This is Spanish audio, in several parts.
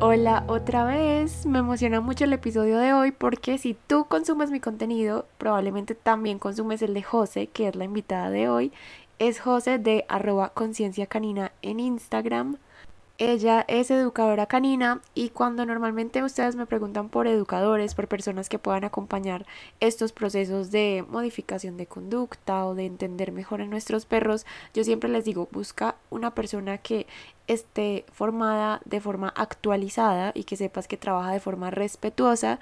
Hola otra vez, me emociona mucho el episodio de hoy porque si tú consumes mi contenido, probablemente también consumes el de José, que es la invitada de hoy. Es José de arroba conciencia canina en Instagram. Ella es educadora canina y cuando normalmente ustedes me preguntan por educadores, por personas que puedan acompañar estos procesos de modificación de conducta o de entender mejor a nuestros perros, yo siempre les digo, busca una persona que esté formada de forma actualizada y que sepas que trabaja de forma respetuosa.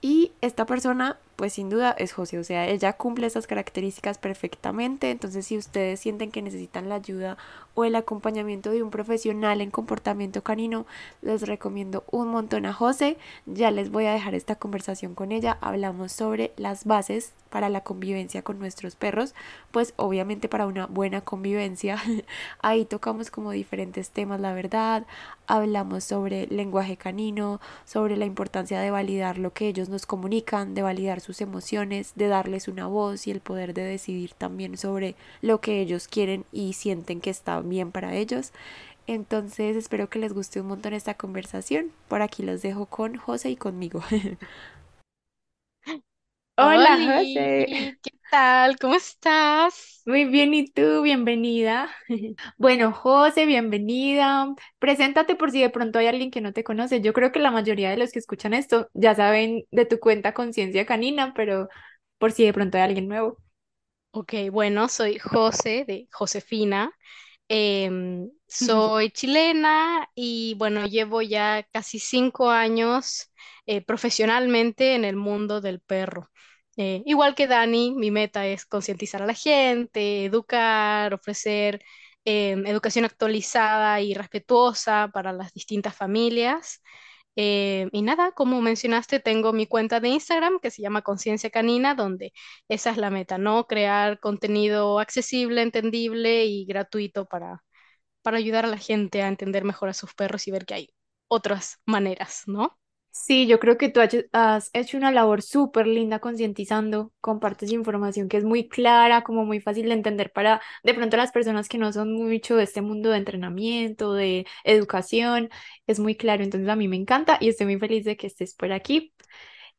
Y esta persona pues sin duda es José, o sea, ella cumple esas características perfectamente, entonces si ustedes sienten que necesitan la ayuda o el acompañamiento de un profesional en comportamiento canino, les recomiendo un montón a José, ya les voy a dejar esta conversación con ella, hablamos sobre las bases para la convivencia con nuestros perros, pues obviamente para una buena convivencia, ahí tocamos como diferentes temas, la verdad, hablamos sobre lenguaje canino, sobre la importancia de validar lo que ellos nos comunican, de validar sus emociones, de darles una voz y el poder de decidir también sobre lo que ellos quieren y sienten que está bien para ellos. Entonces espero que les guste un montón esta conversación. Por aquí los dejo con José y conmigo. Hola, José. ¿Qué tal? ¿Cómo estás? Muy bien, ¿y tú? Bienvenida. Bueno, José, bienvenida. Preséntate por si de pronto hay alguien que no te conoce. Yo creo que la mayoría de los que escuchan esto ya saben de tu cuenta Conciencia Canina, pero por si de pronto hay alguien nuevo. Ok, bueno, soy José de Josefina. Em, soy chilena y bueno, llevo ya casi cinco años eh, profesionalmente en el mundo del perro. Eh, igual que Dani, mi meta es concientizar a la gente, educar, ofrecer em, educación actualizada y respetuosa para las distintas familias. Eh, y nada, como mencionaste, tengo mi cuenta de Instagram que se llama Conciencia Canina, donde esa es la meta, ¿no? Crear contenido accesible, entendible y gratuito para, para ayudar a la gente a entender mejor a sus perros y ver que hay otras maneras, ¿no? Sí, yo creo que tú has hecho una labor súper linda concientizando, compartes información que es muy clara, como muy fácil de entender para de pronto las personas que no son mucho de este mundo de entrenamiento, de educación, es muy claro, entonces a mí me encanta y estoy muy feliz de que estés por aquí.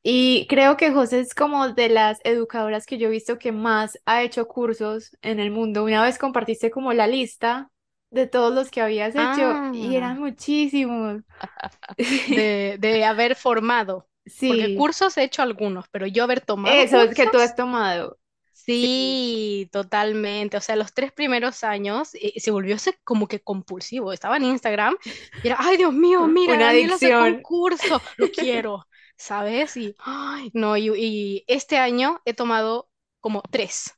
Y creo que José es como de las educadoras que yo he visto que más ha hecho cursos en el mundo. Una vez compartiste como la lista de todos los que habías hecho y eran Ah, muchísimos. de, de haber formado, porque Sí. cursos he hecho algunos, pero yo haber tomado Eso es que tú has tomado. Sí. sí, totalmente. O sea, los tres primeros años eh, se volvió como que compulsivo. Estaba en Instagram y era, ay, Dios mío, mira, Una Daniela sacó un adicción. curso, lo quiero, ¿sabes? Y, ay, no, y, y este año he tomado como tres.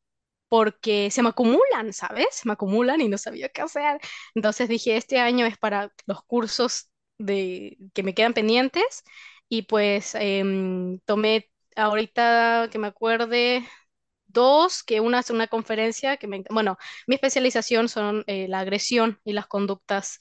Porque se me acumulan, ¿sabes? Se me acumulan y no sabía qué hacer. Entonces dije, este año es para los cursos de, que me quedan pendientes y pues em, tomé ahorita que me acuerde dos, que una es una conferencia que me... Bueno, mi especialización son eh, la agresión y las conductas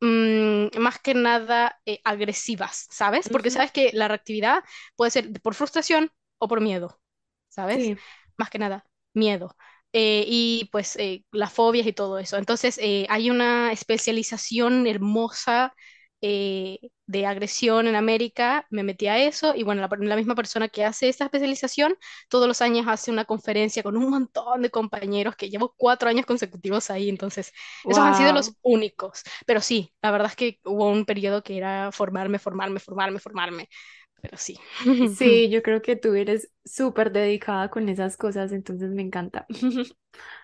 mm, más que nada eh, agresivas, ¿sabes? Porque Ujú. sabes que la reactividad puede ser por frustración o por miedo, ¿sabes? Sí. Más que nada, miedo. Eh, y pues eh, las fobias y todo eso. Entonces, eh, hay una especialización hermosa eh, de agresión en América. Me metí a eso y bueno, la, la misma persona que hace esta especialización todos los años hace una conferencia con un montón de compañeros que llevo cuatro años consecutivos ahí. Entonces, esos han sido los únicos. Pero sí, la verdad es que hubo un periodo que era formarme, formarme, formarme, formarme. Pero sí. Sí, yo creo que tú eres súper dedicada con esas cosas, entonces me encanta.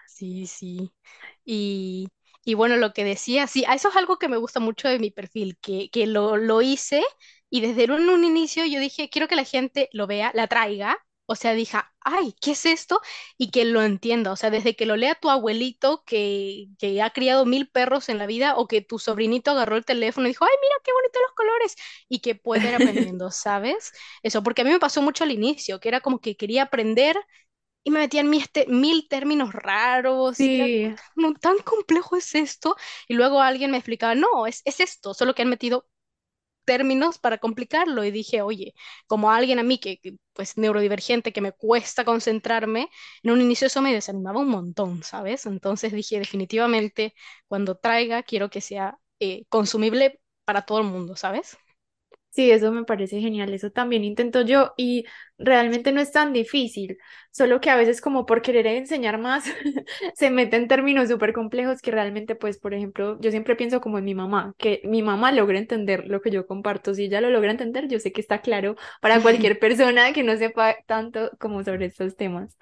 Sí, sí. Y, y bueno, lo que decía, sí, eso es algo que me gusta mucho de mi perfil, que, que lo, lo hice y desde un, un inicio yo dije, quiero que la gente lo vea, la traiga. O sea, dije, ay, ¿qué es esto? Y que lo entienda. O sea, desde que lo lea tu abuelito que, que ha criado mil perros en la vida o que tu sobrinito agarró el teléfono y dijo, ay, mira qué bonitos los colores y que pueda ir aprendiendo, ¿sabes? Eso, porque a mí me pasó mucho al inicio, que era como que quería aprender y me metían mil, este- mil términos raros y era Sí, no, tan complejo es esto. Y luego alguien me explicaba, no, es, es esto, solo que han metido términos para complicarlo. Y dije, oye, como alguien a mí que, pues neurodivergente, que me cuesta concentrarme, en un inicio eso me desanimaba un montón, ¿sabes? Entonces dije, definitivamente, cuando traiga, quiero que sea eh, consumible para todo el mundo, ¿sabes? Sí, eso me parece genial, eso también intento yo y realmente no es tan difícil, solo que a veces como por querer enseñar más se meten términos súper complejos que realmente pues por ejemplo yo siempre pienso como en mi mamá, que mi mamá logra entender lo que yo comparto, si ella lo logra entender yo sé que está claro para cualquier persona que no sepa tanto como sobre estos temas.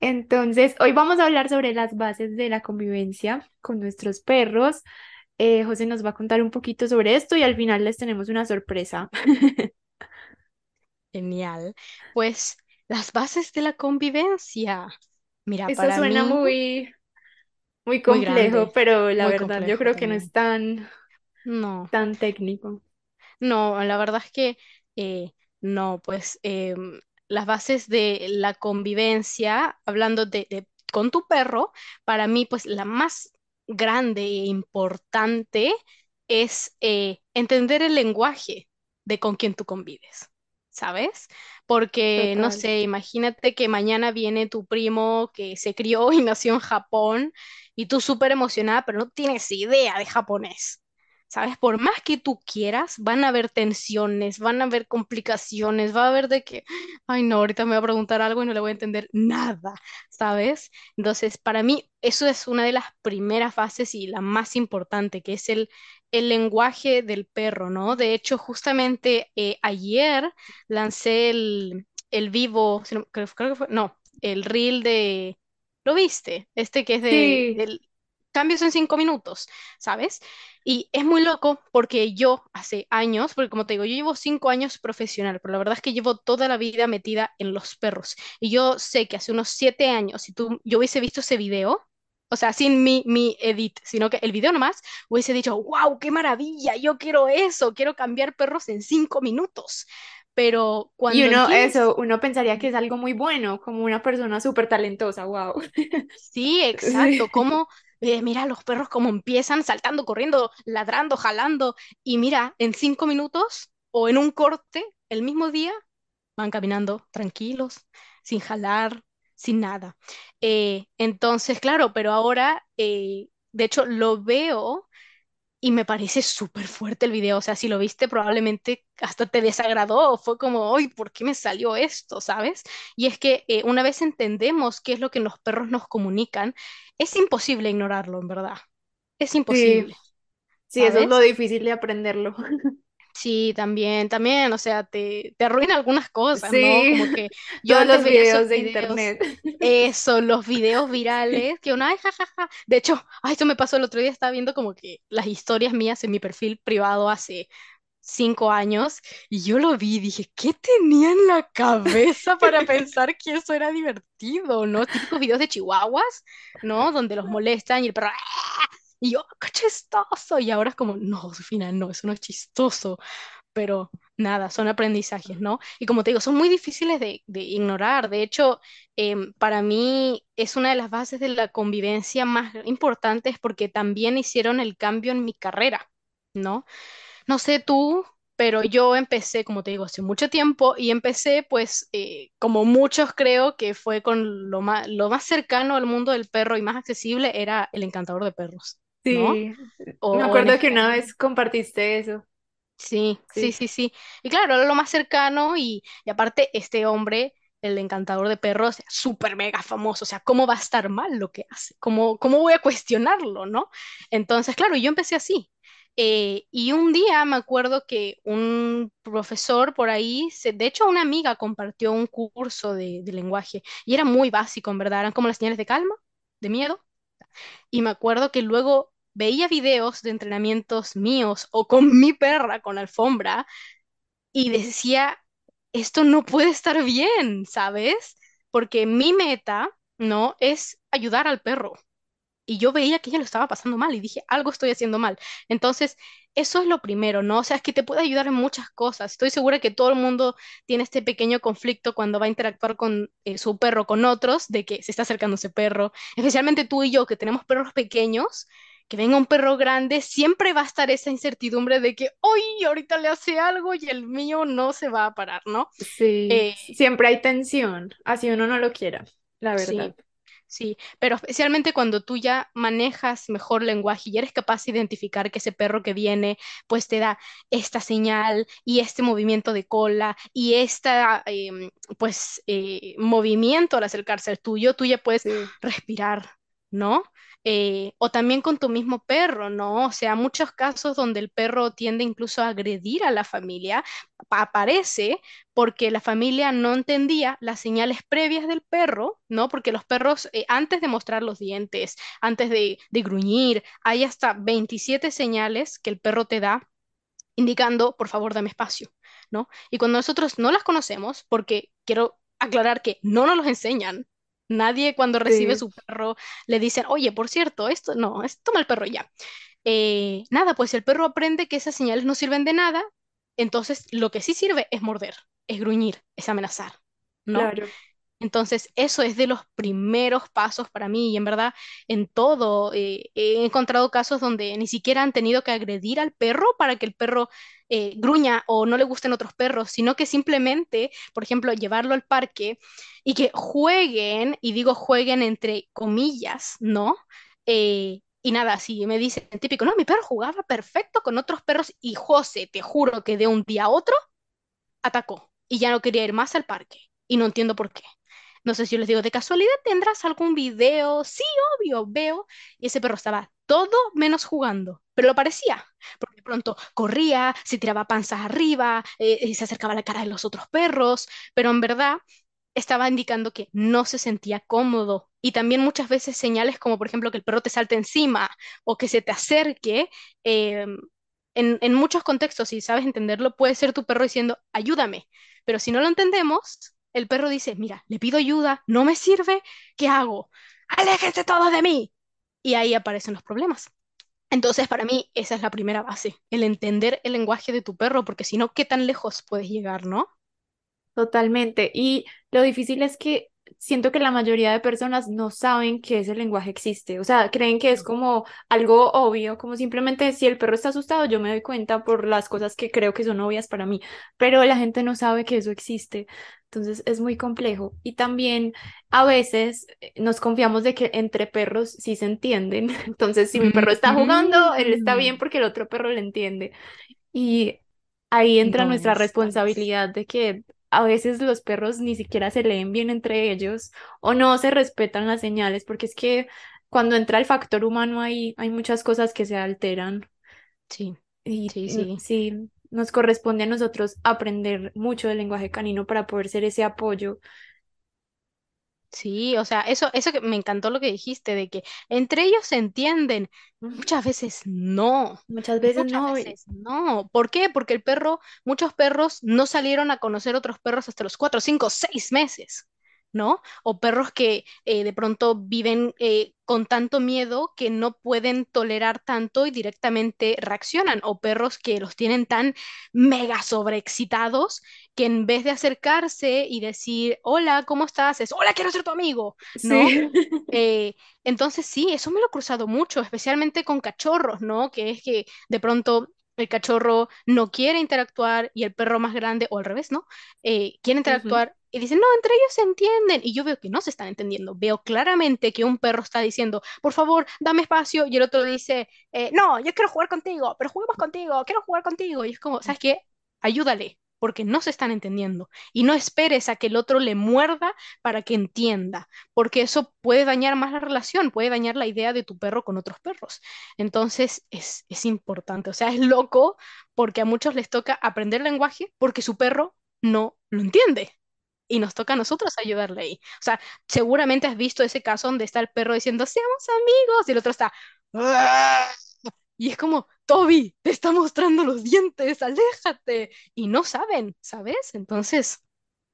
Entonces, hoy vamos a hablar sobre las bases de la convivencia con nuestros perros. Eh, José nos va a contar un poquito sobre esto y al final les tenemos una sorpresa. Genial. Pues las bases de la convivencia. Mira, Eso para suena mí, muy, muy muy complejo, grande, pero la verdad yo creo que no es tan, No. tan técnico. No, la verdad es que eh, no, pues em, las bases de la convivencia, hablando de, de- con tu perro, para mí pues la más grande e importante es eh, entender el lenguaje de con quien tú convives, ¿sabes? Porque, no sé, imagínate que mañana viene tu primo que se crió y nació en Japón y tú súper emocionada, pero no tienes idea de japonés. ¿Sabes? Por más que tú quieras, van a haber tensiones, van a haber complicaciones, va a haber de que, ay no, ahorita me va a preguntar algo y no le voy a entender nada, ¿sabes? Entonces, para mí, eso es una de las primeras fases y la más importante, que es el, el lenguaje del perro, ¿no? De hecho, justamente eh, ayer lancé el, el vivo, creo, creo que fue, no, el reel de, ¿lo viste? Este que es de, Sí, del cambios en cinco minutos, ¿sabes? Y es muy loco porque yo hace años, porque como te digo, yo llevo cinco años profesional, pero la verdad es que llevo toda la vida metida en los perros. Y yo sé que hace unos siete años, si tú, yo hubiese visto ese video, o sea, sin mi, mi edit, sino que el video nomás, hubiese dicho, wow, qué maravilla, yo quiero eso, quiero cambiar perros en cinco minutos. Pero y cuando uno, entiendes eso, uno pensaría que es algo muy bueno, como una persona súper talentosa, wow. Sí, exacto. Como, eh, mira, los perros como empiezan saltando, corriendo, ladrando, jalando. Y mira, en cinco minutos o en un corte, el mismo día, van caminando tranquilos, sin jalar, sin nada. Eh, entonces, claro, pero ahora, eh, de hecho, lo veo. Y me parece súper fuerte el video, o sea, si lo viste probablemente hasta te desagradó, o fue como, ¡ay, ¿por qué me salió esto? ¿Sabes? Y es que eh, una vez entendemos qué es lo que los perros nos comunican, es imposible ignorarlo, en verdad. Es Sí, imposible, sí, eso es lo difícil de aprenderlo. Sí, también, también, o sea, te, te arruina algunas cosas, ¿no? Sí, Como que yo todos antes los veía esos videos de videos, internet. eso, los videos virales, que uno, ay, jajaja. De hecho, ay, esto me pasó el otro día, estaba viendo como que las historias mías en mi perfil privado hace cinco años y yo lo vi y dije, ¿qué tenía en la cabeza para pensar que eso era divertido, ¿no? Típicos videos de chihuahuas, ¿no? Donde los molestan y el perro, ¡ah! Y yo, qué chistoso. Y ahora es como, no, Sofía, no, eso no es chistoso pero nada, son aprendizajes, ¿no? Y como te digo, son muy difíciles de, de ignorar. De hecho, em, para mí es una de las bases de la convivencia más importantes porque también hicieron el cambio en mi carrera, ¿no? No sé tú, pero yo empecé, como te digo, hace mucho tiempo y empecé, pues, eh, como muchos creo que fue con lo más, lo más cercano al mundo del perro y más accesible era el encantador de perros, ¿no? Sí, O, me o en acuerdo que una vez compartiste eso. Sí, sí, Sí, sí, sí. Y claro, era lo más cercano y, y aparte este hombre, el encantador de perros, súper mega famoso. O sea, ¿cómo va a estar mal lo que hace? ¿Cómo, cómo voy a cuestionarlo, no? Entonces, claro, yo empecé así. Eh, y un día me acuerdo que un profesor por ahí, se- de hecho una amiga compartió un curso de, de lenguaje y era muy básico, en verdad, eran como las señales de calma, de miedo y me acuerdo que luego veía videos de entrenamientos míos o con mi perra con alfombra y decía, esto no puede estar bien, ¿sabes? Porque mi meta, ¿no? Es ayudar al perro. Y yo veía que ella lo estaba pasando mal y dije, algo estoy haciendo mal. Entonces, eso es lo primero, ¿no? O sea, es que te puede ayudar en muchas cosas. Estoy segura que todo el mundo tiene este pequeño conflicto cuando va a interactuar con eh, su perro, con otros, de que se está acercando ese perro. Especialmente tú y yo, que tenemos perros pequeños, que venga un perro grande, siempre va a estar esa incertidumbre de que, hoy ahorita le hace algo y el mío no se va a parar, ¿no? Sí, Eh, siempre hay tensión, así uno no lo quiera, la verdad. sí. Sí, pero especialmente cuando tú ya manejas mejor lenguaje y eres capaz de identificar que ese perro que viene, pues te da esta señal y este movimiento de cola y este, pues, eh, movimiento al acercarse al tuyo, tú ya puedes Sí, respirar, ¿no? Eh, o también con tu mismo perro, ¿no? O sea, muchos casos donde el perro tiende incluso a agredir a la familia, pa- aparece porque la familia no entendía las señales previas del perro, ¿no? Porque los perros, eh, antes de mostrar los dientes, antes de, de gruñir, hay hasta 27 señales que el perro te da indicando, por favor, dame espacio, ¿no? Y cuando nosotros no las conocemos, porque quiero aclarar que no nos los enseñan, nadie cuando recibe sí, su perro le dicen, oye, por cierto, esto no, es, toma el perro ya. Eh, nada, pues el perro aprende que esas señales no sirven de nada, entonces lo que sí sirve es morder, es gruñir, es amenazar, ¿no? claro. Entonces, eso es de los primeros pasos para mí y en verdad en todo eh, he encontrado casos donde ni siquiera han tenido que agredir al perro para que el perro eh, gruña o no le gusten otros perros, sino que simplemente, por ejemplo, llevarlo al parque y que jueguen, y digo jueguen entre comillas, ¿no? Eh, y nada, si me dicen típico, no, mi perro jugaba perfecto con otros perros y José, te juro que de un día a otro atacó y ya no quería ir más al parque y no entiendo por qué. No sé si yo les digo, ¿de casualidad tendrás algún video? Sí, obvio, veo. Y ese perro estaba todo menos jugando, pero lo parecía, porque de pronto corría, se tiraba panzas arriba, eh, y se acercaba a la cara de los otros perros, pero en verdad estaba indicando que no se sentía cómodo. Y también muchas veces señales como, por ejemplo, que el perro te salte encima o que se te acerque. eh, en, en muchos contextos, si sabes entenderlo, puede ser tu perro diciendo, ayúdame. Pero si no lo entendemos, el perro dice, mira, le pido ayuda, no me sirve, ¿qué hago? Aléjense todos de mí. Y ahí aparecen los problemas. Entonces, para mí, esa es la primera base, el entender el lenguaje de tu perro, porque si no, ¿qué tan lejos puedes llegar, no? Totalmente. Y lo difícil es que siento que la mayoría de personas no saben que ese lenguaje existe. O sea, creen que es como algo obvio, como simplemente si el perro está asustado, yo me doy cuenta por las cosas que creo que son obvias para mí, pero la gente no sabe que eso existe. Entonces es muy complejo. Y también a veces eh, nos confiamos de que entre perros sí se entienden. Entonces, si mi perro está jugando, él está bien Mm, porque el otro perro le entiende. Y ahí entra No nuestra es tan así. responsabilidad de que a veces los perros ni siquiera se leen bien entre ellos o no se respetan las señales, porque es que cuando entra el factor humano hay, hay muchas cosas que se alteran Sí, y sí, sí. sí, nos corresponde a nosotros aprender mucho del lenguaje canino para poder ser ese apoyo. Sí, o sea, eso, eso que me encantó lo que dijiste, de que entre ellos se entienden. Muchas veces no, Muchas veces muchas no, veces no. ¿Por qué? Porque el perro, muchos perros no salieron a conocer otros perros hasta los cuatro, cinco, seis meses, ¿no? O perros que eh, de pronto viven eh, con tanto miedo que no pueden tolerar tanto y directamente reaccionan. O perros que los tienen tan mega sobreexcitados que en vez de acercarse y decir, hola, ¿cómo estás? Es, hola, quiero ser tu amigo, ¿no? sí, Eh, entonces sí, eso me lo he cruzado mucho, especialmente con cachorros, ¿no? Que es que de pronto el cachorro no quiere interactuar y el perro más grande, o al revés, ¿no? Eh, quiere interactuar y dicen, no, entre ellos se entienden. Y yo veo que no se están entendiendo. Veo claramente que un perro está diciendo, por favor, dame espacio, y el otro dice, eh, no, yo quiero jugar contigo, pero juguemos contigo, quiero jugar contigo. Y es como, ¿sabes qué? Ayúdale, porque no se están entendiendo. Y no esperes a que el otro le muerda para que entienda porque eso puede dañar más la relación, puede dañar la idea de tu perro con otros perros. Entonces es, es importante, o sea, es loco porque a muchos les toca aprender lenguaje porque su perro no lo entiende. Y nos toca a nosotros ayudarle ahí. O sea, seguramente has visto ese caso donde está el perro diciendo, seamos amigos, y el otro está, y es como, Toby, te está mostrando los dientes, aléjate. Y no saben, ¿sabes? Entonces,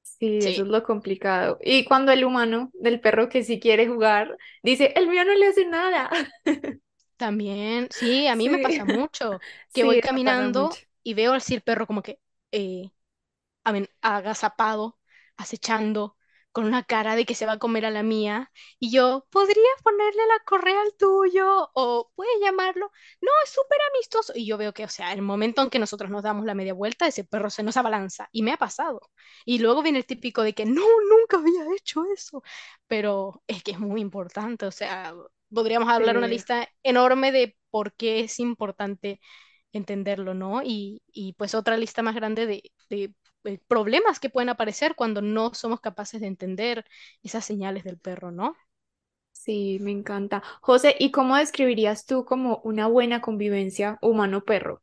Sí, eso es lo complicado. Y cuando el humano del perro que sí quiere jugar dice, el mío no le hace nada. También, sí, a mí me pasa mucho que sí, voy caminando y veo así el perro como que eh, agazapado, acechando, con una cara de que se va a comer a la mía, y yo, ¿podrías ponerle la correa al tuyo? O ¿puedes llamarlo? No, es súper amistoso. Y yo veo que, o sea, el momento en que nosotros nos damos la media vuelta, ese perro se nos abalanza, y me ha pasado. Y luego viene el típico de que, no, nunca había hecho eso, pero es que es muy importante, o sea, podríamos hablar una lista enorme de por qué es importante entenderlo, ¿no? Y, y pues otra lista más grande de, de, problemas que pueden aparecer cuando no somos capaces de entender esas señales del perro, ¿no? Sí, me encanta. José, ¿y cómo describirías tú como una buena convivencia humano-perro?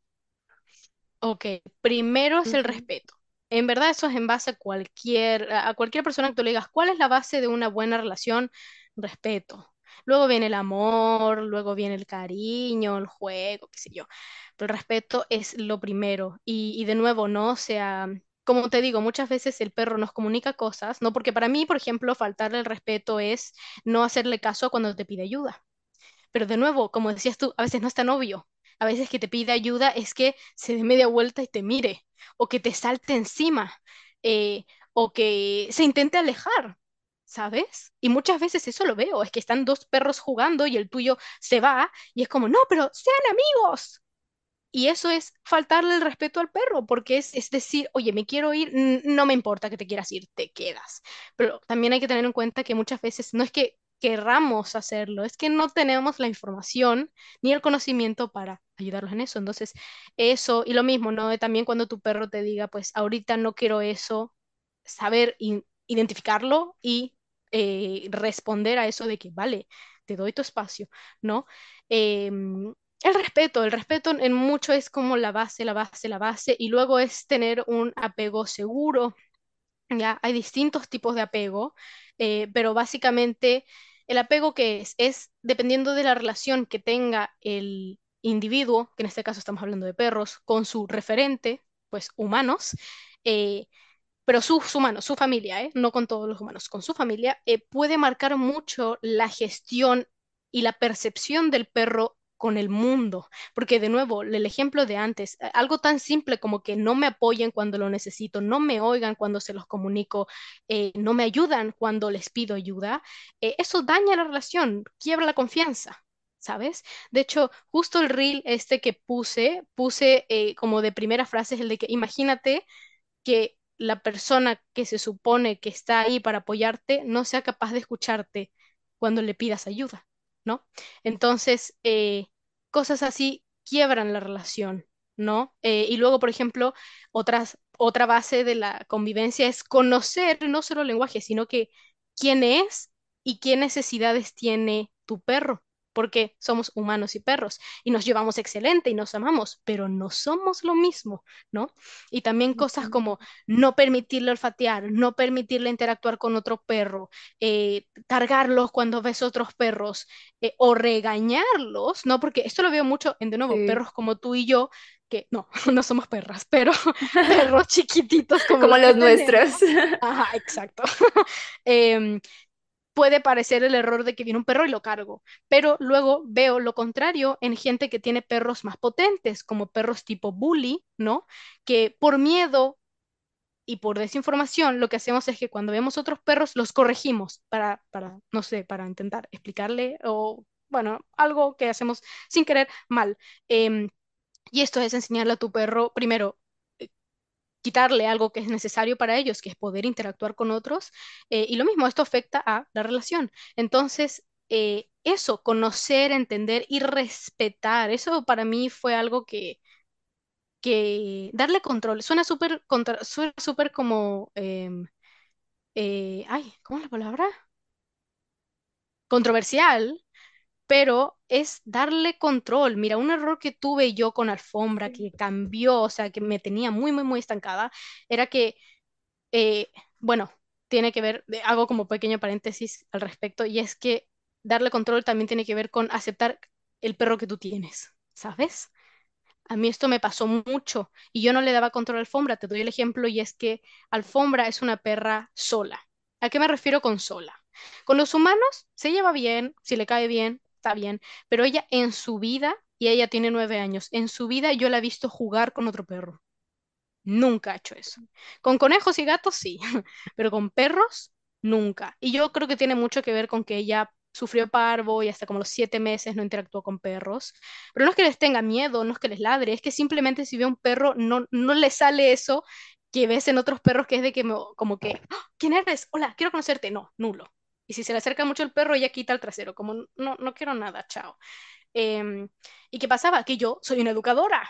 Ok, primero es el respeto. En verdad eso es en base a cualquier, a cualquier persona que tú le digas, ¿cuál es la base de una buena relación? Respeto. Luego viene el amor, luego viene el cariño, el juego, qué sé yo. Pero el respeto es lo primero. Y, y de nuevo, ¿no? O sea, como te digo, muchas veces el perro nos comunica cosas, ¿no? Porque para mí, por ejemplo, faltarle el respeto es no hacerle caso cuando te pide ayuda. Pero de nuevo, como decías tú, a veces no es tan obvio. A veces que te pide ayuda es que se dé media vuelta y te mire, o que te salte encima, eh, o que se intente alejar, ¿sabes? Y muchas veces eso lo veo, es que están dos perros jugando y el tuyo se va y es como, no, pero sean amigos. Y eso es faltarle el respeto al perro, porque es, es decir, oye, me quiero ir, no me importa que te quieras ir, te quedas. Pero también hay que tener en cuenta que muchas veces no es que querramos hacerlo, es que no tenemos la información ni el conocimiento para ayudarlos en eso. Entonces, eso, y lo mismo, ¿no? También cuando tu perro te diga, pues ahorita no quiero eso, saber identificarlo y eh, responder a eso de que, vale, te doy tu espacio, ¿no? Em, el respeto, el respeto en mucho es como la base, la base, la base, y luego es tener un apego seguro. Ya hay distintos tipos de apego, eh, pero básicamente el apego que es, es dependiendo de la relación que tenga el individuo, que en este caso estamos hablando de perros, con su referente, pues humanos, eh, pero sus humanos, su familia, ¿eh? No con todos los humanos, con su familia, eh, puede marcar mucho la gestión y la percepción del perro con el mundo. Porque de nuevo, el ejemplo de antes, algo tan simple como que no me apoyen cuando lo necesito, no me oigan cuando se los comunico, eh, no me ayudan cuando les pido ayuda, eh, eso daña la relación, quiebra la confianza. ¿Sabes? De hecho, justo el reel este que puse, puse eh, como de primera frase es el de que imagínate que la persona que se supone que está ahí para apoyarte no sea capaz de escucharte cuando le pidas ayuda, ¿no? Entonces, eh, cosas así quiebran la relación, ¿no? Eh, y luego, por ejemplo, otras, otra base de la convivencia es conocer no solo el lenguaje, sino que quién es y qué necesidades tiene tu perro. Porque somos humanos y perros y nos llevamos excelente y nos amamos, pero no somos lo mismo, ¿no? Y también cosas como no permitirle olfatear, no permitirle interactuar con otro perro, eh, cargarlos cuando ves otros perros eh, o regañarlos, ¿no? Porque esto lo veo mucho en, de nuevo, Sí. perros como tú y yo, que no, no somos perras, pero perros chiquititos como Como los los nuestros. Ajá, exacto. Em, puede parecer el error de que viene un perro y lo cargo, pero luego veo lo contrario en gente que tiene perros más potentes, como perros tipo bully, ¿no? Que por miedo y por desinformación lo que hacemos es que cuando vemos otros perros los corregimos para, para, no sé, para intentar explicarle o, bueno, algo que hacemos sin querer mal. Em, y esto es enseñarle a tu perro, primero, quitarle algo que es necesario para ellos, que es poder interactuar con otros. eh, y lo mismo, esto afecta a la relación. Entonces, eh, eso, conocer, entender y respetar, eso para mí fue algo que darle control. Suena súper suena súper como em, eh, ay, ¿cómo es la palabra? Controversial, pero es darle control. Mira, un error que tuve yo con Alfombra, que cambió, o sea, que me tenía muy, muy, muy estancada, era que, eh, bueno, tiene que ver, hago como pequeño paréntesis al respecto, y es que darle control también tiene que ver con aceptar el perro que tú tienes, ¿sabes? A mí esto me pasó mucho y yo no le daba control a Alfombra. Te doy el ejemplo y es que Alfombra es una perra sola. ¿A qué me refiero con sola? Con los humanos se lleva bien, si le cae bien, está bien, pero ella en su vida, y ella tiene nueve años, en su vida yo la he visto jugar con otro perro. Nunca ha hecho eso. Con conejos y gatos sí, pero con perros nunca. Y yo creo que tiene mucho que ver con que ella sufrió parvo y hasta como los siete meses no interactuó con perros. Pero no es que les tenga miedo, no es que les ladre, es que simplemente si ve un perro no, no le sale eso que ves en otros perros que es de que como que, ¡Ah! ¿quién eres? Hola, quiero conocerte. No, nulo. Y si se le acerca mucho el perro, ella quita el trasero, como no, no quiero nada, chao. Em, ¿Y qué pasaba? Que yo soy una educadora.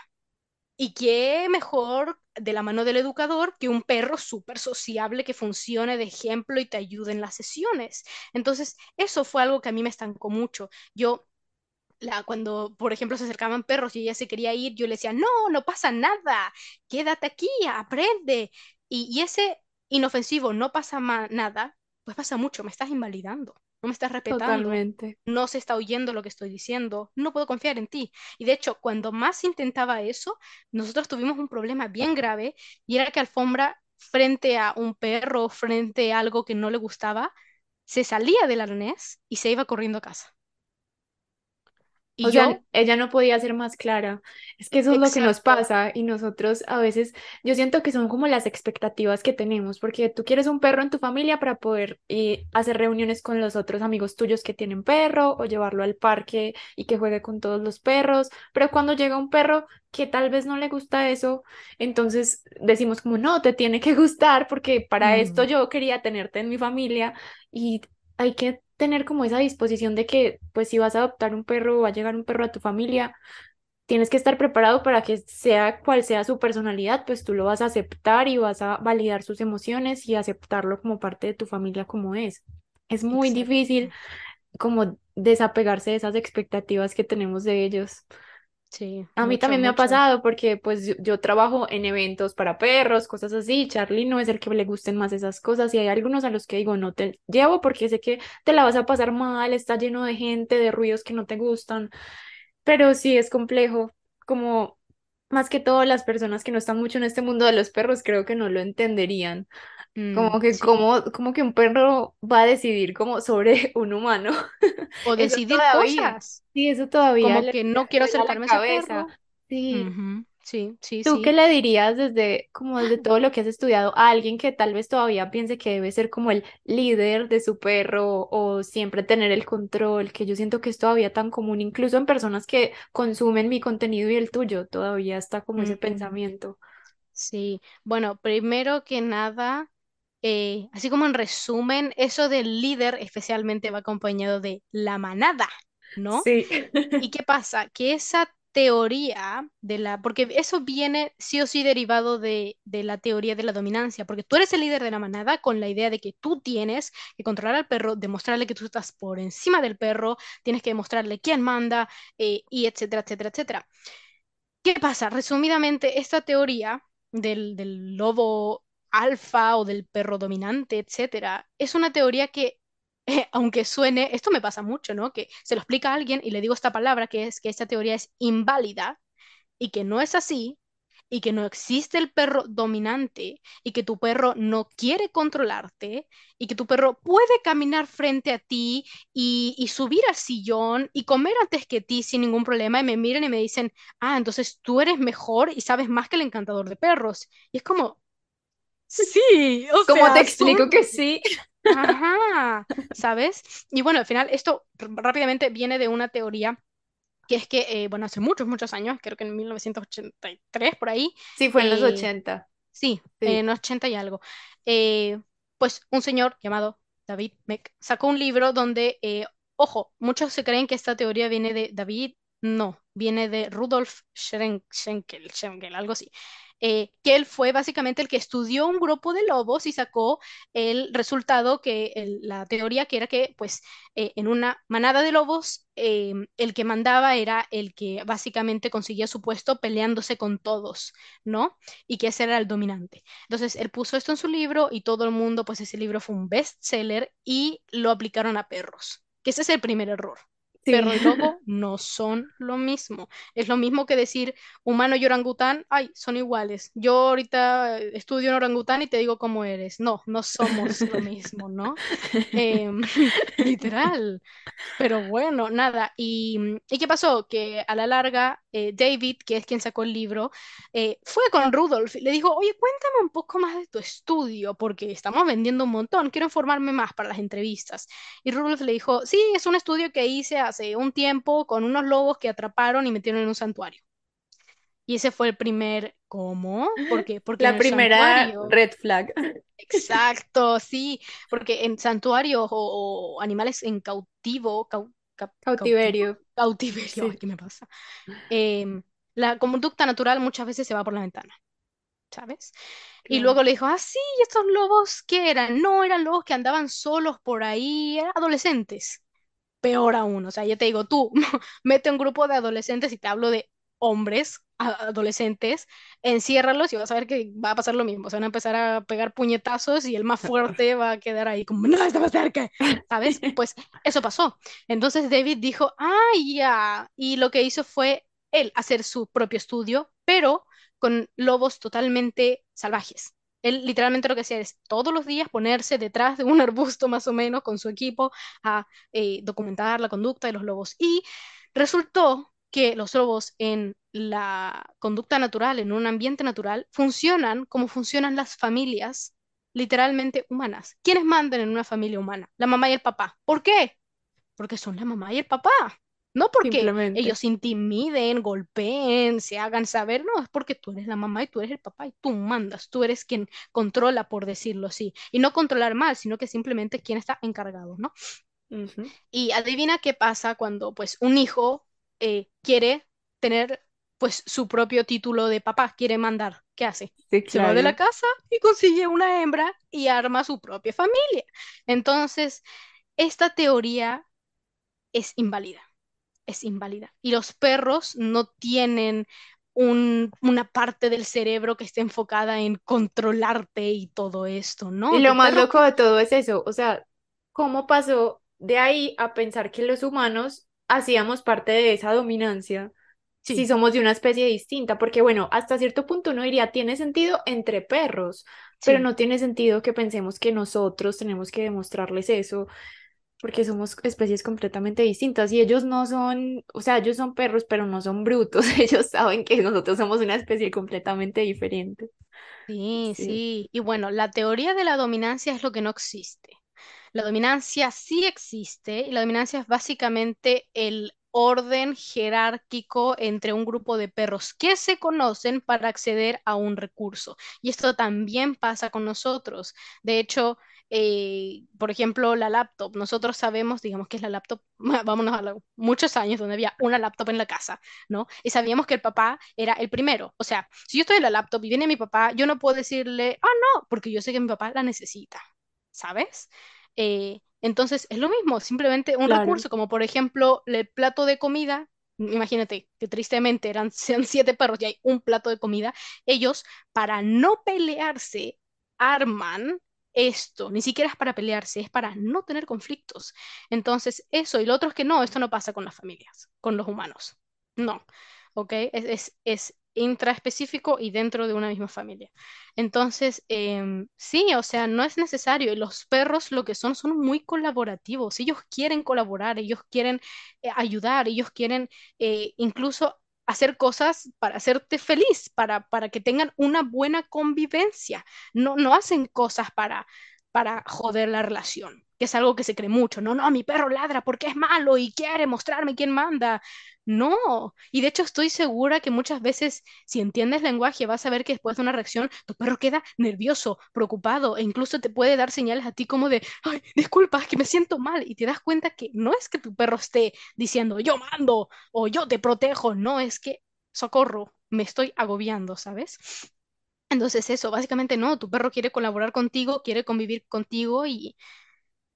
¿Y qué mejor de la mano del educador que un perro súper sociable que funcione de ejemplo y te ayude en las sesiones? Entonces, eso fue algo que a mí me estancó mucho. Yo, la, cuando, por ejemplo, se acercaban perros y ella se quería ir, yo le decía, no, no pasa nada, quédate aquí, aprende. Y, y ese inofensivo, no pasa nada, pues pasa mucho, me estás invalidando no me estás respetando, Totalmente. no se está oyendo lo que estoy diciendo, no puedo confiar en ti. Y de hecho, cuando más intentaba eso, nosotros tuvimos un problema bien grave y era que Alfombra, frente a un perro, frente a algo que no le gustaba, se salía del arnés y se iba corriendo a casa. Y O yo, sea, ella no podía ser más clara. Es que eso es lo que nos pasa y nosotros a veces, yo siento que son como las expectativas que tenemos, porque tú quieres un perro en tu familia para poder eh, hacer reuniones con los otros amigos tuyos que tienen perro o llevarlo al parque y que juegue con todos los perros, pero cuando llega un perro que tal vez no le gusta eso, entonces decimos como, no, te tiene que gustar porque para esto yo quería tenerte en mi familia y hay que tener como esa disposición de que, pues si vas a adoptar un perro o va a llegar un perro a tu familia, tienes que estar preparado para que sea cual sea su personalidad, pues tú lo vas a aceptar y vas a validar sus emociones y aceptarlo como parte de tu familia como es. Es muy difícil como desapegarse de esas expectativas que tenemos de ellos. Sí, A mí mucho, también me ha pasado porque pues yo, yo trabajo en eventos para perros, cosas así. Charlie no es el que le gusten más esas cosas y hay algunos a los que digo no te llevo porque sé que te la vas a pasar mal, está lleno de gente, de ruidos que no te gustan, pero sí es complejo, como más que todo las personas que no están mucho en este mundo de los perros creo que no lo entenderían. Mm, Como que sí. como, como que un perro va a decidir como sobre un humano. O decidir todavía, cosas, sí, eso todavía como le, que no quiero acercarme a ese cabeza. perro. Sí. Sí, sí, ¿Tú qué le dirías desde, como desde todo lo que has estudiado a alguien que tal vez todavía piense que debe ser como el líder de su perro o siempre tener el control, que yo siento que es todavía tan común, incluso en personas que consumen mi contenido y el tuyo, todavía está como ese Mm, pensamiento. sí, bueno, primero que nada, eh, así como en resumen, eso del líder especialmente va acompañado de la manada, ¿no? Sí. ¿Y qué pasa? Que esa teoría de la, porque eso viene sí o sí derivado de, de la teoría de la dominancia, porque tú eres el líder de la manada con la idea de que tú tienes que controlar al perro, demostrarle que tú estás por encima del perro, tienes que demostrarle quién manda, eh, y etcétera, etcétera, etcétera. ¿Qué pasa? Resumidamente, esta teoría del, del lobo alfa o del perro dominante, etcétera, es una teoría que, aunque suene, esto me pasa mucho, ¿no? Que se lo explica a alguien y le digo esta palabra, que es que esta teoría es inválida y que no es así, y que no existe el perro dominante, y que tu perro no quiere controlarte, y que tu perro puede caminar frente a ti y, y subir al sillón y comer antes que ti sin ningún problema, y me miran y me dicen, ah, entonces tú eres mejor y sabes más que el encantador de perros. Y es como, sí, o ¿Cómo te explico que sí? Ajá, ¿sabes? Y bueno, al final esto rápidamente viene de una teoría que es que, eh, bueno, hace muchos, muchos años, creo que en 1983 por ahí, Sí, fue en los eh, ochenta sí, en 80 y algo, eh, pues un señor llamado David Meck sacó un libro donde, eh, ojo, muchos se creen que esta teoría viene de David, no, viene de Rudolf Schenk- Schenkel, Schenkel, algo así. eh, que él fue básicamente el que estudió un grupo de lobos y sacó el resultado que el- la teoría que era que pues eh, en una manada de lobos, eh, el que mandaba era el que básicamente conseguía su puesto peleándose con todos, ¿no? Y que ese era el dominante. Entonces, él puso esto en su libro y todo el mundo, pues ese libro fue un bestseller y lo aplicaron a perros, que ese es el primer error. Sí. perro y lobo no son lo mismo. Es lo mismo que decir humano y orangután, ay, son iguales. Yo ahorita estudio en orangután y te digo cómo eres. No, no somos lo mismo, ¿no? Em, literal. Pero bueno, nada. ¿Y, ¿y qué pasó? Que a la larga, eh, David, que es quien sacó el libro, eh, fue con Rudolf y le dijo, oye, cuéntame un poco más de tu estudio, porque estamos vendiendo un montón, quiero informarme más para las entrevistas. Y Rudolf le dijo, sí, es un estudio que hice hace un tiempo con unos lobos que atraparon y metieron en un santuario. Y ese fue el primer, ¿cómo? ¿Por qué? Porque La primera santuario, red flag. exacto, sí, porque en santuarios o, o animales en cautivo, cau- cap- cautivo, Cautiverio. Cautiverio, Sí, ¿qué me pasa? Em, la conducta natural muchas veces se va por la ventana, ¿sabes? Y claro. luego le dijo, ah, sí, ¿y estos lobos qué eran? No, eran lobos que andaban solos por ahí, eran adolescentes peor aún. O sea, yo te digo, tú mete un grupo de adolescentes y te hablo de hombres adolescentes, enciérralos y vas a ver que va a pasar lo mismo. Se van a empezar a pegar puñetazos y el más fuerte va a quedar ahí como, no, estaba cerca, ¿sabes? Pues eso pasó. Entonces David dijo, ah, ya. Y lo que hizo fue él hacer su propio estudio, pero con lobos totalmente salvajes. Él literalmente lo que hacía es todos los días ponerse detrás de un arbusto más o menos con su equipo a eh, documentar la conducta de los lobos. Y resultó que los lobos en la conducta natural, en un ambiente natural, funcionan como funcionan las familias literalmente humanas. ¿Quiénes mandan en una familia humana? La mamá y el papá. ¿Por qué? Porque son la mamá y el papá. No porque ellos intimiden, golpeen, se hagan saber, no, es porque tú eres la mamá y tú eres el papá y tú mandas, tú eres quien controla, por decirlo así. Y no controlar mal, sino que simplemente quien está encargado, ¿no? Y adivina qué pasa cuando pues un hijo eh, quiere tener pues su propio título de papá, quiere mandar. ¿Qué hace? Sí, Se va de la casa y consigue una hembra y arma su propia familia. Entonces, esta teoría es inválida, es inválida. Y los perros no tienen un- una parte del cerebro que esté enfocada en controlarte y todo esto, Y ¿no? lo Tu más perro, loco de todo es eso, o sea, ¿cómo pasó de ahí a pensar que los humanos hacíamos parte de esa dominancia si somos de una especie distinta? Porque bueno, hasta cierto punto uno diría, tiene sentido entre perros, pero no tiene sentido que pensemos que nosotros tenemos que demostrarles eso, porque somos especies completamente distintas y ellos no son, o sea, ellos son perros, pero no son brutos, ellos saben que nosotros somos una especie completamente diferente. Sí, Sí, sí. Y bueno, la teoría de la dominancia es lo que no existe. La dominancia sí existe y la dominancia es básicamente el orden jerárquico entre un grupo de perros que se conocen para acceder a un recurso. Y esto también pasa con nosotros. De hecho, eh, por ejemplo, la laptop. Nosotros sabemos, digamos que es la laptop, vámonos a lo- muchos años donde había una laptop en la casa, ¿no? Y sabíamos que el papá era el primero. O sea, si yo estoy en la laptop y viene mi papá, yo no puedo decirle, ah, no, porque yo sé que mi papá la necesita, ¿sabes? Eh, entonces, es lo mismo, simplemente un claro. recurso, como por ejemplo el plato de comida. Imagínate que tristemente eran sean siete perros y hay un plato de comida. Ellos, para no pelearse, arman esto. Ni siquiera es para pelearse, es para no tener conflictos. Entonces, eso. Y lo otro es que no, esto no pasa con las familias, con los humanos. No, ¿ok? Es, es, es intraespecífico y dentro de una misma familia. Entonces, em, sí, o sea, no es necesario. Los perros lo que son son muy colaborativos. Ellos quieren colaborar, ellos quieren eh, ayudar, ellos quieren eh, incluso hacer cosas para hacerte feliz, para, para que tengan una buena convivencia. No, no hacen cosas para, para joder la relación, es algo que se cree mucho. No, no, mi perro ladra porque es malo y quiere mostrarme quién manda. No, y de hecho estoy segura que muchas veces si entiendes lenguaje vas a ver que después de una reacción tu perro queda nervioso, preocupado e incluso te puede dar señales a ti como de, ay, disculpa, que me siento mal y te das cuenta que no es que tu perro esté diciendo yo mando o yo te protejo, no, es que socorro, me estoy agobiando, ¿sabes? Entonces eso, básicamente no, tu perro quiere colaborar contigo, quiere convivir contigo y,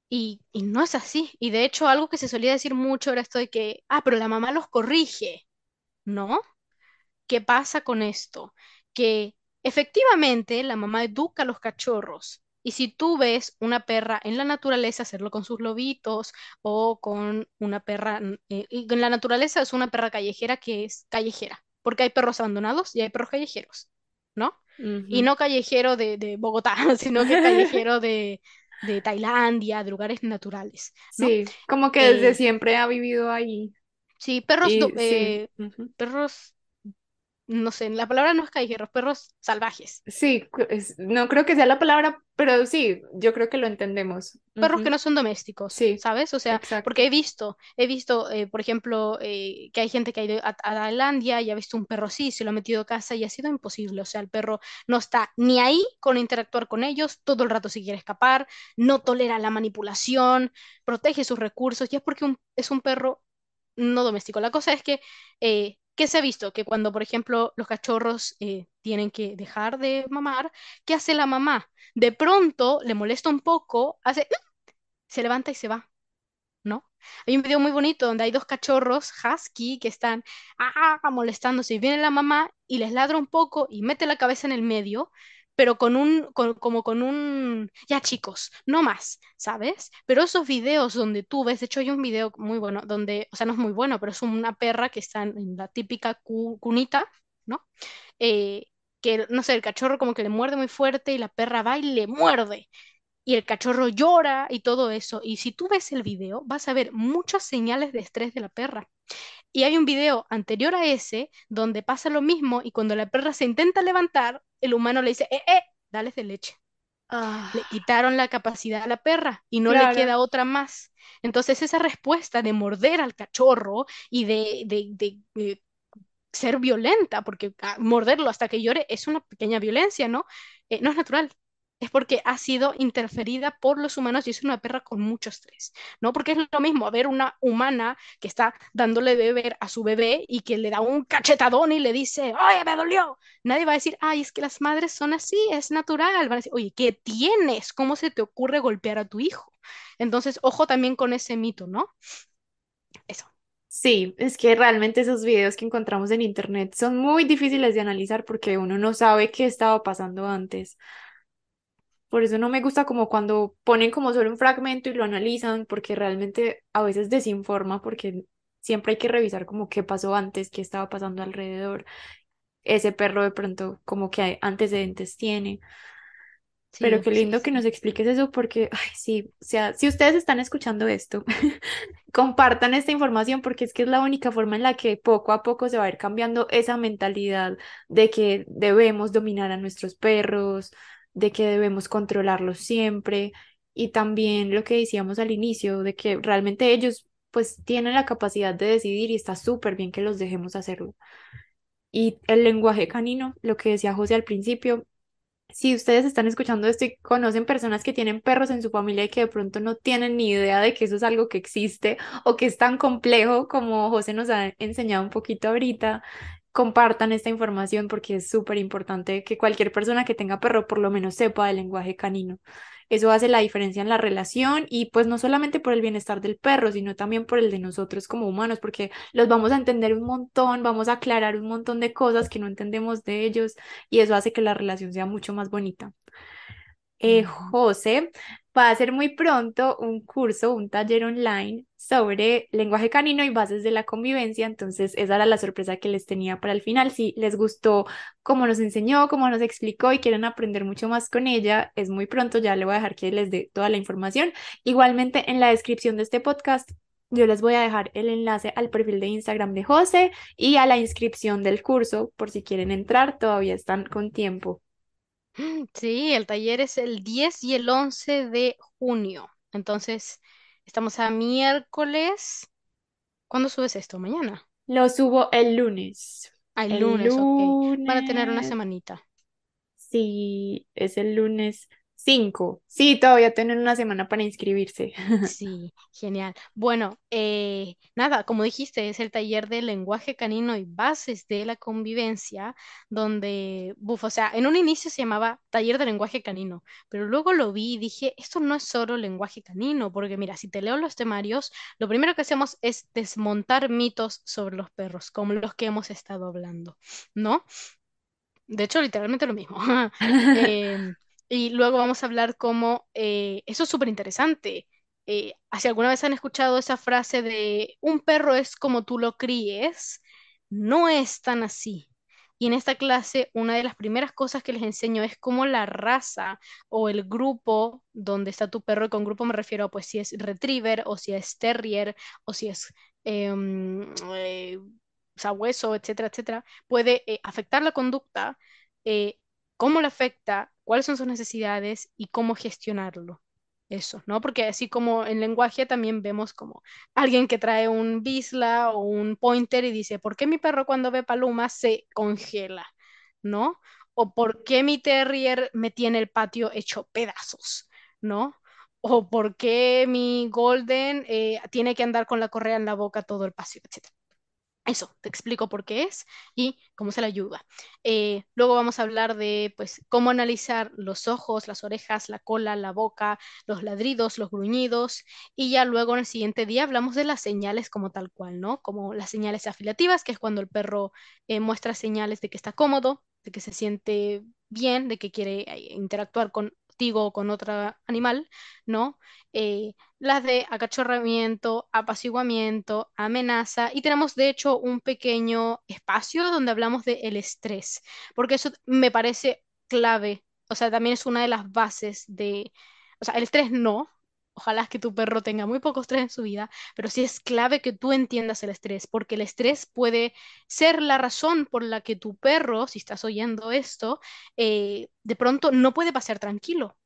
y, y no es así. Y de hecho algo que se solía decir mucho era esto de que, ah, pero la mamá los corrige. ¿No? ¿Qué pasa con esto? Que efectivamente la mamá educa a los cachorros Y si tú ves una perra en la naturaleza hacerlo con sus lobitos o con una perra, eh, en la naturaleza es una perra callejera que es callejera, porque hay perros abandonados y hay perros callejeros, ¿no? Y no callejero de, de Bogotá, sino que callejero de, de Tailandia, de lugares naturales, ¿no? Sí, como que desde Eh, siempre ha vivido ahí. sí, perros, do- Y sí, eh, perros, no sé, la palabra no es callejeros, perros salvajes. Sí, es- no creo que sea la palabra, pero sí, yo creo que lo entendemos. perros que no son domésticos, Sí, ¿sabes? O sea, porque he visto, he visto, eh, por ejemplo, eh, que hay gente que ha ido a, a Tailandia y ha visto un perro así, se lo ha metido a casa y ha sido imposible. O sea, el perro no está ni ahí con interactuar con ellos, todo el rato se quiere escapar, no tolera la manipulación, protege sus recursos, y es porque un- es un perro no doméstico. La cosa es que, eh, ¿qué se ha visto? Que cuando, por ejemplo, los cachorros eh, tienen que dejar de mamar, ¿qué hace la mamá? De pronto le molesta un poco, hace se levanta y se va, ¿no? Hay un video muy bonito donde hay dos cachorros husky que están ah, molestándose y viene la mamá y les ladra un poco y mete la cabeza en el medio, pero con un, con- como con un, ya chicos, no más, ¿sabes? Pero esos videos donde tú ves, de hecho hay un video muy bueno donde, o sea, no es muy bueno, pero es una perra que está en la típica cu- cunita, ¿no? Eh, que, no sé, el cachorro como que le muerde muy fuerte y la perra va y le muerde y el cachorro llora y todo eso. Y si tú ves el video, vas a ver muchas señales de estrés de la perra. Y hay un video anterior a ese donde pasa lo mismo y cuando la perra se intenta levantar, el humano le dice, eh, eh, dale de leche. Le Ah, quitaron la capacidad a la perra y no le queda otra más. Entonces esa respuesta de morder al cachorro y de, de, de, de ser violenta, porque ah, morderlo hasta que llore es una pequeña violencia, ¿no? Eh, no es natural. Es porque ha sido interferida por los humanos y es una perra con mucho estrés, ¿no? Porque es lo mismo ver una humana que está dándole beber a su bebé y que le da un cachetadón y le dice, ¡Oye, me dolió! Nadie va a decir, ay, es que las madres son así, es natural. Van a decir, oye, ¿qué tienes? ¿Cómo se te ocurre golpear a tu hijo? Entonces, ojo también con ese mito, ¿no? Eso. Sí, es que realmente esos videos que encontramos en internet son muy difíciles de analizar porque uno no sabe qué estaba pasando antes. Por eso no me gusta como cuando ponen como solo un fragmento y lo analizan, porque realmente a veces desinforma, porque siempre hay que revisar como qué pasó antes, qué estaba pasando alrededor. Ese perro de pronto como que antecedentes tiene. Pero qué sí, lindo que nos expliques eso porque, ay, sí, o sea, si ustedes están escuchando esto, compartan esta información porque es que es la única forma en la que poco a poco se va a ir cambiando esa mentalidad de que debemos dominar a nuestros perros, de que debemos controlarlos siempre y también lo que decíamos al inicio, de que realmente ellos pues tienen la capacidad de decidir y está súper bien que los dejemos hacerlo. Y el lenguaje canino, lo que decía José al principio, si ustedes están escuchando esto y conocen personas que tienen perros en su familia y que de pronto no tienen ni idea de que eso es algo que existe o que es tan complejo como José nos ha enseñado un poquito ahorita, compartan esta información porque es súper importante que cualquier persona que tenga perro por lo menos sepa del lenguaje canino. Eso hace la diferencia en la relación y pues no solamente por el bienestar del perro, sino también por el de nosotros como humanos, porque los vamos a entender un montón, vamos a aclarar un montón de cosas que no entendemos de ellos y eso hace que la relación sea mucho más bonita. Eh. José va a hacer muy pronto un curso, un taller online sobre lenguaje canino y bases de la convivencia, entonces esa era la sorpresa que les tenía para el final. Si les gustó cómo nos enseñó, cómo nos explicó y quieren aprender mucho más con ella, es muy pronto, ya le voy a dejar que les dé toda la información. Igualmente en la descripción de este podcast. Yo les voy a dejar el enlace al perfil de Instagram de José y a la inscripción del curso por si quieren entrar, todavía están con tiempo. Sí, el taller es el 10 y el 11 de junio. Entonces, estamos a miércoles. ¿Cuándo subes esto? ¿Mañana? Lo subo el lunes. Ah, el El lunes, ok. Van a tener una lunes, semanita. sí, es el lunes 5. Sí, todavía tienen una semana para inscribirse. Sí, genial. Bueno, eh, nada, como dijiste, es el taller de lenguaje canino y bases de la convivencia, donde, buf, o sea, en un inicio se llamaba taller de lenguaje canino, pero luego lo vi y dije, esto no es solo lenguaje canino, porque mira, si te leo los temarios, lo primero que hacemos es desmontar mitos sobre los perros, como los que hemos estado hablando, ¿no? De hecho, literalmente lo mismo. Em, Y luego vamos a hablar cómo, eh, eso es súper interesante. Eh, si alguna vez han escuchado esa frase de un perro es como tú lo críes, no es tan así. Y en esta clase, una de las primeras cosas que les enseño es cómo la raza o el grupo donde está tu perro, y con grupo me refiero a pues si es retriever o si es terrier o si es em, eh, sabueso, etcétera, etcétera, puede eh, afectar la conducta, cómo le afecta, cuáles son sus necesidades y cómo gestionarlo. Eso, ¿no? Porque así como en lenguaje también vemos como alguien que trae un bisla o un pointer y dice, ¿por qué mi perro cuando ve palomas se congela? ¿No? O ¿por qué mi terrier me tiene el patio hecho pedazos? ¿No? O ¿por qué mi golden eh, tiene que andar con la correa en la boca todo el paseo, etcétera. Eso, te explico por qué es y cómo se le ayuda. Eh, luego vamos a hablar de pues, cómo analizar los ojos, las orejas, la cola, la boca, los ladridos, los gruñidos y ya luego en el siguiente día hablamos de las señales como tal cual, ¿no? Como las señales afiliativas, que es cuando el perro eh, muestra señales de que está cómodo, de que se siente bien, de que quiere eh, interactuar con o con otro animal, ¿no? Eh, las de acachorramiento, apaciguamiento, amenaza, y tenemos de hecho un pequeño espacio donde hablamos del el estrés, porque eso me parece clave, o sea, también es una de las bases de, o sea, el estrés no, Ojalá que tu perro tenga muy poco estrés en su vida, pero sí es clave que tú entiendas el estrés, porque el estrés puede ser la razón por la que tu perro, si estás oyendo esto, eh, de pronto no puede pasear tranquilo.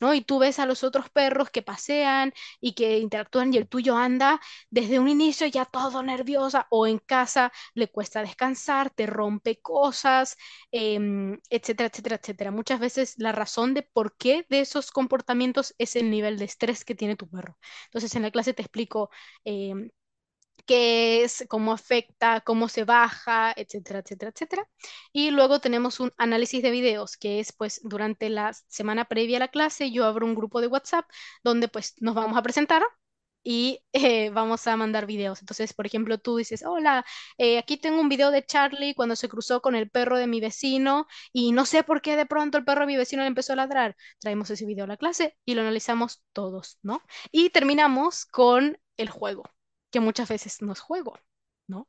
¿No? Y tú ves a los otros perros que pasean y que interactúan y el tuyo anda desde un inicio ya todo nerviosa o en casa le cuesta descansar, te rompe cosas, em, etcétera, etcétera, etcétera. Muchas veces la razón de por qué de esos comportamientos es el nivel de estrés que tiene tu perro. Entonces en la clase te explico em, qué es, cómo afecta, cómo se baja, etcétera, etcétera, etcétera. Y luego tenemos un análisis de videos, que es pues durante la semana previa a la clase yo abro un grupo de WhatsApp donde pues nos vamos a presentar y eh, vamos a mandar videos. Entonces, por ejemplo, tú dices, hola, eh, aquí tengo un video de Charlie cuando se cruzó con el perro de mi vecino y no sé por qué de pronto el perro de mi vecino le empezó a ladrar. Traemos ese video a la clase y lo analizamos todos, ¿no? Y terminamos con el juego que muchas veces no es juego, ¿no?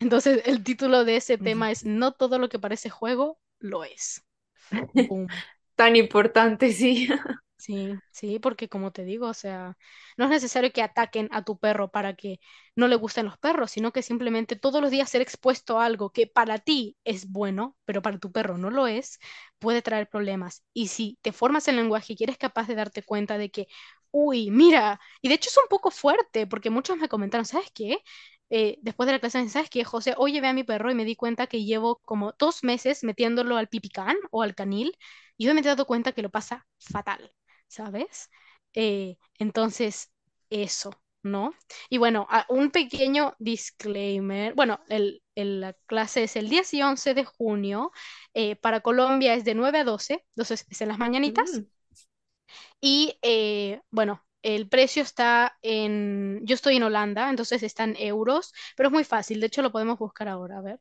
Entonces el título de ese tema es No todo lo que parece juego lo es. Tan importante, sí. Sí, sí, porque como te digo, o sea, no es necesario que ataquen a tu perro para que no le gusten los perros, sino que simplemente todos los días ser expuesto a algo que para ti es bueno, pero para tu perro no lo es, puede traer problemas. Y si te formas el lenguaje y eres capaz de darte cuenta de que, uy, mira, y de hecho es un poco fuerte, porque muchos me comentaron, ¿sabes qué? Eh, después de la clase, ¿sabes qué, José? Hoy llevé a mi perro y me di cuenta que llevo como dos meses metiéndolo al pipicán o al canil, y yo me he dado cuenta que lo pasa fatal, ¿sabes? Eh, entonces, eso, ¿no? Y bueno, un pequeño disclaimer. Bueno, el, la clase es el 10 y 11 de junio. Eh, para Colombia es de 9 a 12, entonces es en las mañanitas. Mm. Y eh, bueno, el precio está en, yo estoy en Holanda, entonces está en euros, pero es muy fácil, de hecho lo podemos buscar ahora, a ver.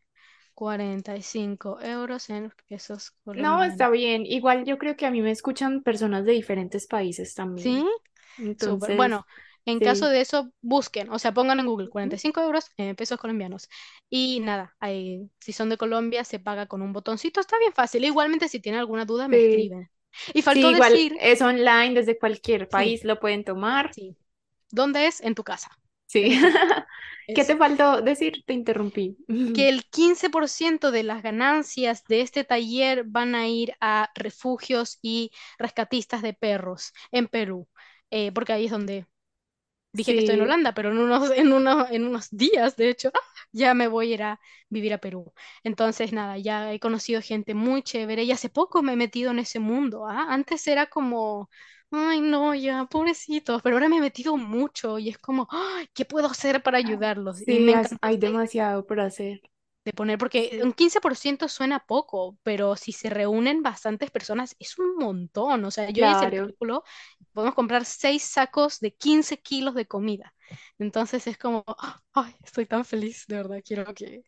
45 euros en pesos colombianos. No, está bien. Igual yo creo que a mí me escuchan personas de diferentes países también. Sí. Entonces, bueno, en caso de eso, busquen, o sea, pongan en Google 45 euros en pesos colombianos. Y nada, si son de Colombia, se paga con un botoncito, está bien fácil. Igualmente, si tienen alguna duda, me escriben. Y faltó igual decir. Es online desde cualquier país, lo pueden tomar. Sí. ¿Dónde es? En tu casa. Sí. ¿Qué te faltó decir? Te interrumpí. Que el 15% de las ganancias de este taller van a ir a refugios y rescatistas de perros en Perú, eh, porque ahí es donde dije que estoy en Holanda, pero en unos, en en unos días, de hecho, ya me voy a ir a vivir a Perú. Entonces, nada, ya he conocido gente muy chévere y hace poco me he metido en ese mundo. ¿ah? Antes era como, ay, no, ya, pobrecitos, pero ahora me he metido mucho y es como, ay, ¿qué puedo hacer para ayudarlos? Sí, hay demasiado por hacer de poner, porque un 15% suena poco, pero si se reúnen bastantes personas es un montón. O sea, yo hice el cálculo, podemos comprar seis sacos de 15 kilos de comida. Entonces es como, ay, estoy tan feliz, de verdad, quiero que,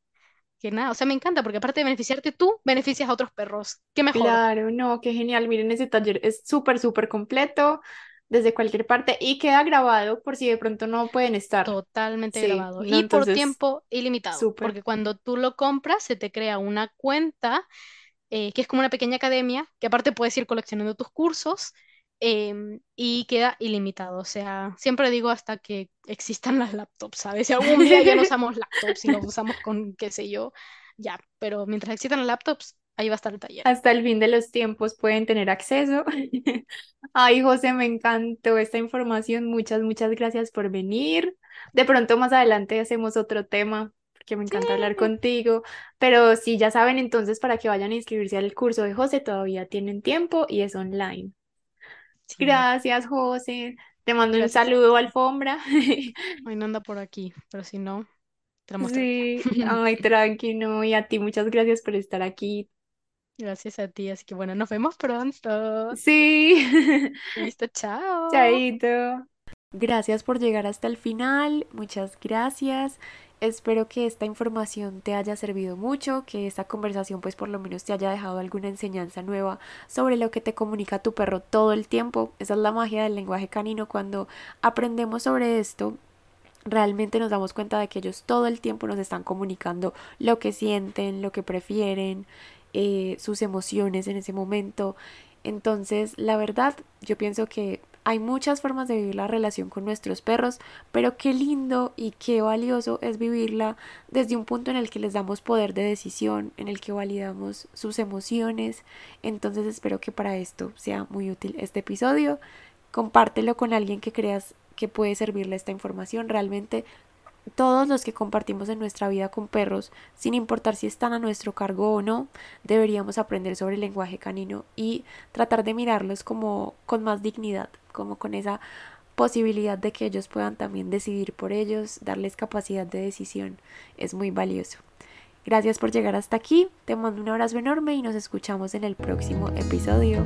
que nada. O sea, me encanta porque aparte de beneficiarte tú, beneficias a otros perros. Qué mejor. Claro, no, qué genial. Miren, ese taller es súper, súper completo desde cualquier parte y queda grabado por si de pronto no pueden estar. Totalmente Sí, grabado. no, Y por tiempo ilimitado. Porque cuando tú lo compras, se te crea una cuenta eh, que es como una pequeña academia, que aparte puedes ir coleccionando tus cursos em, y queda ilimitado. O sea, siempre digo hasta que existan las laptops, ¿sabes? Si algún día ya no usamos laptops y los usamos con, qué sé yo, ya. Pero mientras existan las laptops, ahí va a estar el taller. Hasta el fin de los tiempos pueden tener acceso. Ay, José, me encantó esta información. Muchas, muchas gracias por venir. De pronto más adelante hacemos otro tema, porque me Sí, encanta hablar contigo. Pero sí, ya saben entonces para que vayan a inscribirse al curso de José, todavía tienen tiempo y es online. Sí. Gracias, José. Te mando un Gracias saludo, alfombra. Hoy no anda por aquí, pero si no, te la. Sí, ay, tranqui, no, y a ti muchas gracias por estar aquí. Gracias a ti. Así que bueno, nos vemos pronto. Sí, Listo, chao. chaito. Gracias por llegar hasta el final, muchas gracias. Espero que esta información te haya servido mucho, que esta conversación pues por lo menos te haya dejado alguna enseñanza nueva sobre lo que te comunica tu perro todo el tiempo. Esa es la magia del lenguaje canino. Cuando aprendemos sobre esto, realmente nos damos cuenta de que ellos todo el tiempo nos están comunicando lo que sienten, lo que prefieren, eh, sus emociones en ese momento. Entonces, la verdad, yo pienso que hay muchas formas de vivir la relación con nuestros perros, pero qué lindo y qué valioso es vivirla desde un punto en el que les damos poder de decisión, en el que validamos sus emociones. Entonces espero que para esto sea muy útil este episodio. Compártelo con alguien que creas que puede servirle esta información. Realmente todos los que compartimos en nuestra vida con perros, sin importar si están a nuestro cargo o no, deberíamos aprender sobre el lenguaje canino y tratar de mirarlos como con más dignidad, como con esa posibilidad de que ellos puedan también decidir por ellos, darles capacidad de decisión. Es muy valioso. Gracias por llegar hasta aquí, te mando un abrazo enorme y nos escuchamos en el próximo episodio.